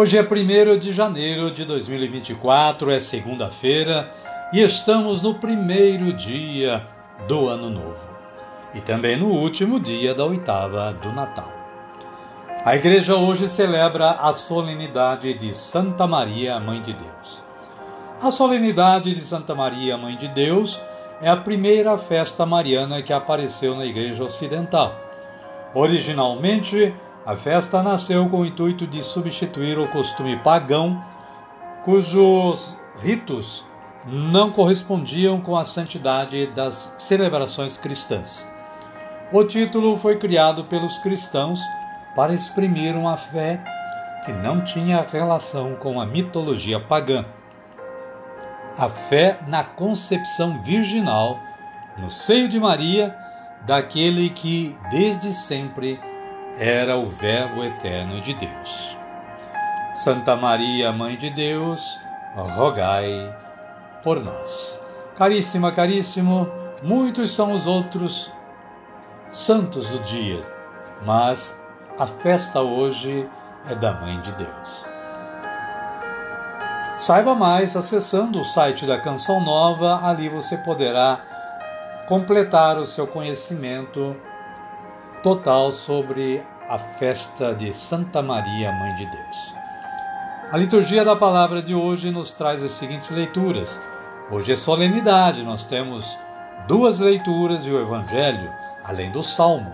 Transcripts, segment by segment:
Hoje é 1 de janeiro de 2024, é segunda-feira e estamos no primeiro dia do Ano Novo e também no último dia da oitava do Natal. A igreja hoje celebra a solenidade de Santa Maria, Mãe de Deus. A solenidade de Santa Maria, Mãe de Deus, é a primeira festa mariana que apareceu na igreja ocidental. Originalmente, a festa nasceu com o intuito de substituir o costume pagão, cujos ritos não correspondiam com a santidade das celebrações cristãs. O título foi criado pelos cristãos para exprimir uma fé que não tinha relação com a mitologia pagã. A fé na concepção virginal, no seio de Maria, daquele que desde sempre era o Verbo eterno de Deus. Santa Maria, Mãe de Deus, rogai por nós. Caríssima, caríssimo, muitos são os outros santos do dia, mas a festa hoje é da Mãe de Deus. Saiba mais acessando o site da Canção Nova, ali você poderá completar o seu conhecimento total sobre a festa de Santa Maria, Mãe de Deus. A liturgia da palavra de hoje nos traz as seguintes leituras. Hoje é solenidade, nós temos duas leituras e o Evangelho, além do Salmo.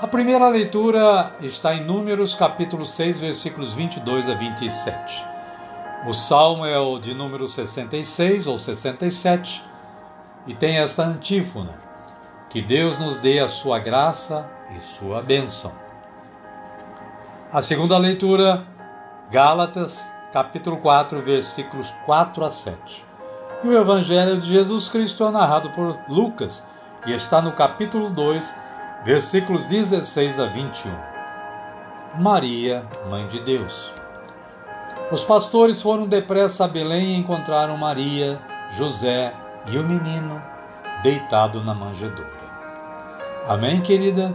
A primeira leitura está em Números, capítulo 6, versículos 22 a 27. O Salmo é o de número 66 ou 67 e tem esta antífona: que Deus nos dê a sua graça e sua bênção. A segunda leitura, Gálatas, capítulo 4, versículos 4 a 7. E o Evangelho de Jesus Cristo é narrado por Lucas e está no capítulo 2, versículos 16 a 21. Maria, Mãe de Deus. Os pastores foram depressa a Belém e encontraram Maria, José e o menino deitado na manjedoura. Amém, querida?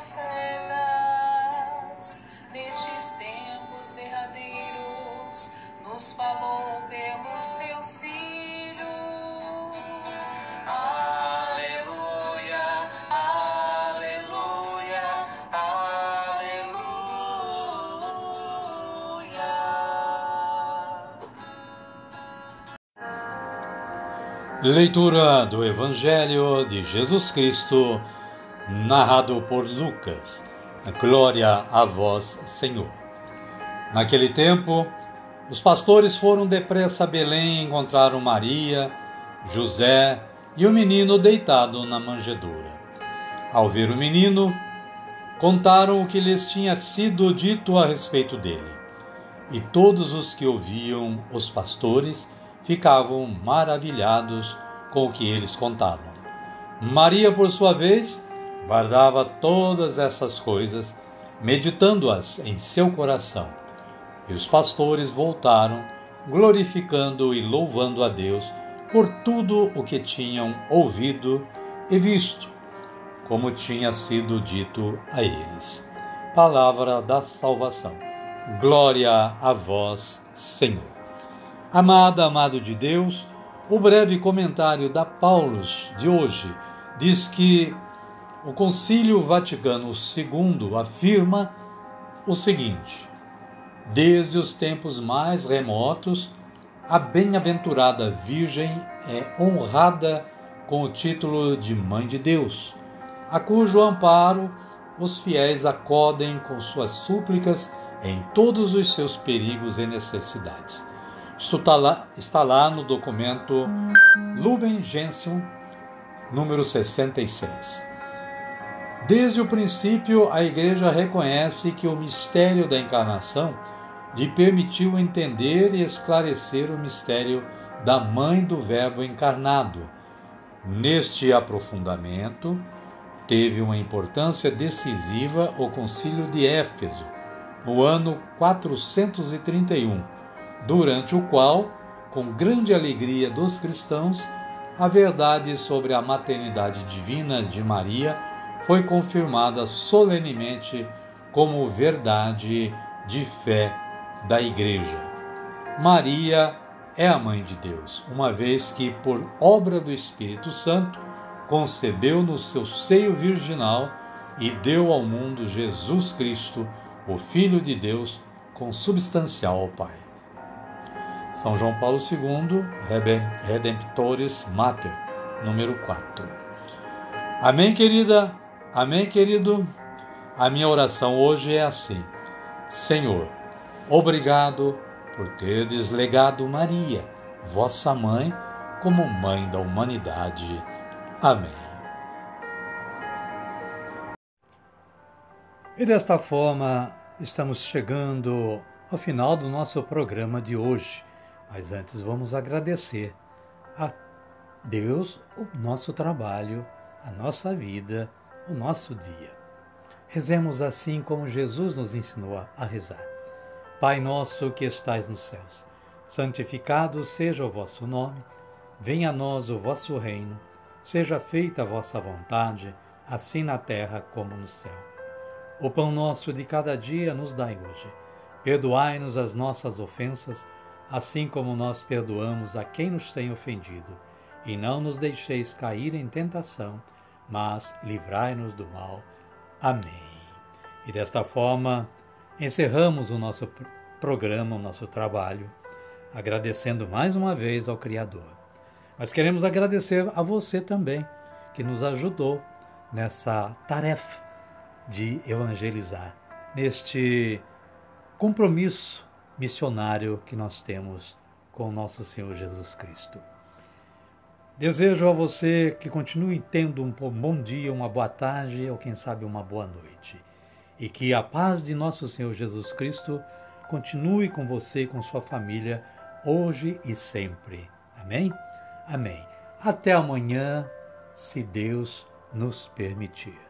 profetas, nestes tempos derradeiros, nos falou pelo seu filho. Aleluia, aleluia, aleluia. Leitura do Evangelho de Jesus Cristo narrado por Lucas. Glória a vós, Senhor. Naquele tempo, os pastores foram depressa a Belém e encontraram Maria, José e o menino deitado na manjedoura. Ao ver o menino, contaram o que lhes tinha sido dito a respeito dele. E todos os que ouviam os pastores ficavam maravilhados com o que eles contavam. Maria, por sua vez, guardava todas essas coisas, meditando-as em seu coração. E os pastores voltaram, glorificando e louvando a Deus por tudo o que tinham ouvido e visto, como tinha sido dito a eles. Palavra da salvação. Glória a vós, Senhor. Amada, amado de Deus, o breve comentário da Paulus de hoje diz que o Concílio Vaticano II afirma o seguinte: Desde os tempos mais remotos, a bem-aventurada Virgem é honrada com o título de Mãe de Deus, a cujo amparo os fiéis acodem com suas súplicas em todos os seus perigos e necessidades. Isso está lá, está lá no documento Lumen Gentium, número 66. Desde o princípio, a Igreja reconhece que o mistério da encarnação lhe permitiu entender e esclarecer o mistério da Mãe do Verbo encarnado. Neste aprofundamento, teve uma importância decisiva o Concílio de Éfeso, no ano 431 durante o qual, com grande alegria dos cristãos, a verdade sobre a maternidade divina de Maria foi confirmada solenemente como verdade de fé da Igreja. Maria é a mãe de Deus, uma vez que, por obra do Espírito Santo, concebeu no seu seio virginal e deu ao mundo Jesus Cristo, o Filho de Deus, consubstancial ao Pai. São João Paulo II, Redemptores Mater, número 4. Amém, querida? Amém, querido? A minha oração hoje é assim: Senhor, obrigado por ter deslegado Maria, vossa mãe, como mãe da humanidade. Amém. E desta forma, estamos chegando ao final do nosso programa de hoje. Mas antes vamos agradecer a Deus o nosso trabalho, a nossa vida, o nosso dia. Rezemos assim como Jesus nos ensinou a rezar. Pai nosso que estais nos céus, santificado seja o vosso nome, venha a nós o vosso reino, seja feita a vossa vontade, assim na terra como no céu. O pão nosso de cada dia nos dai hoje. Perdoai-nos as nossas ofensas, assim como nós perdoamos a quem nos tem ofendido. E não nos deixeis cair em tentação, mas livrai-nos do mal. Amém. E desta forma, encerramos o nosso programa, o nosso trabalho, agradecendo mais uma vez ao Criador. Mas queremos agradecer a você também, que nos ajudou nessa tarefa de evangelizar, neste compromisso missionário que nós temos com nosso Senhor Jesus Cristo. Desejo a você que continue tendo um bom dia, uma boa tarde ou quem sabe uma boa noite. E que a paz de nosso Senhor Jesus Cristo continue com você e com sua família hoje e sempre. Amém? Amém. Até amanhã, se Deus nos permitir.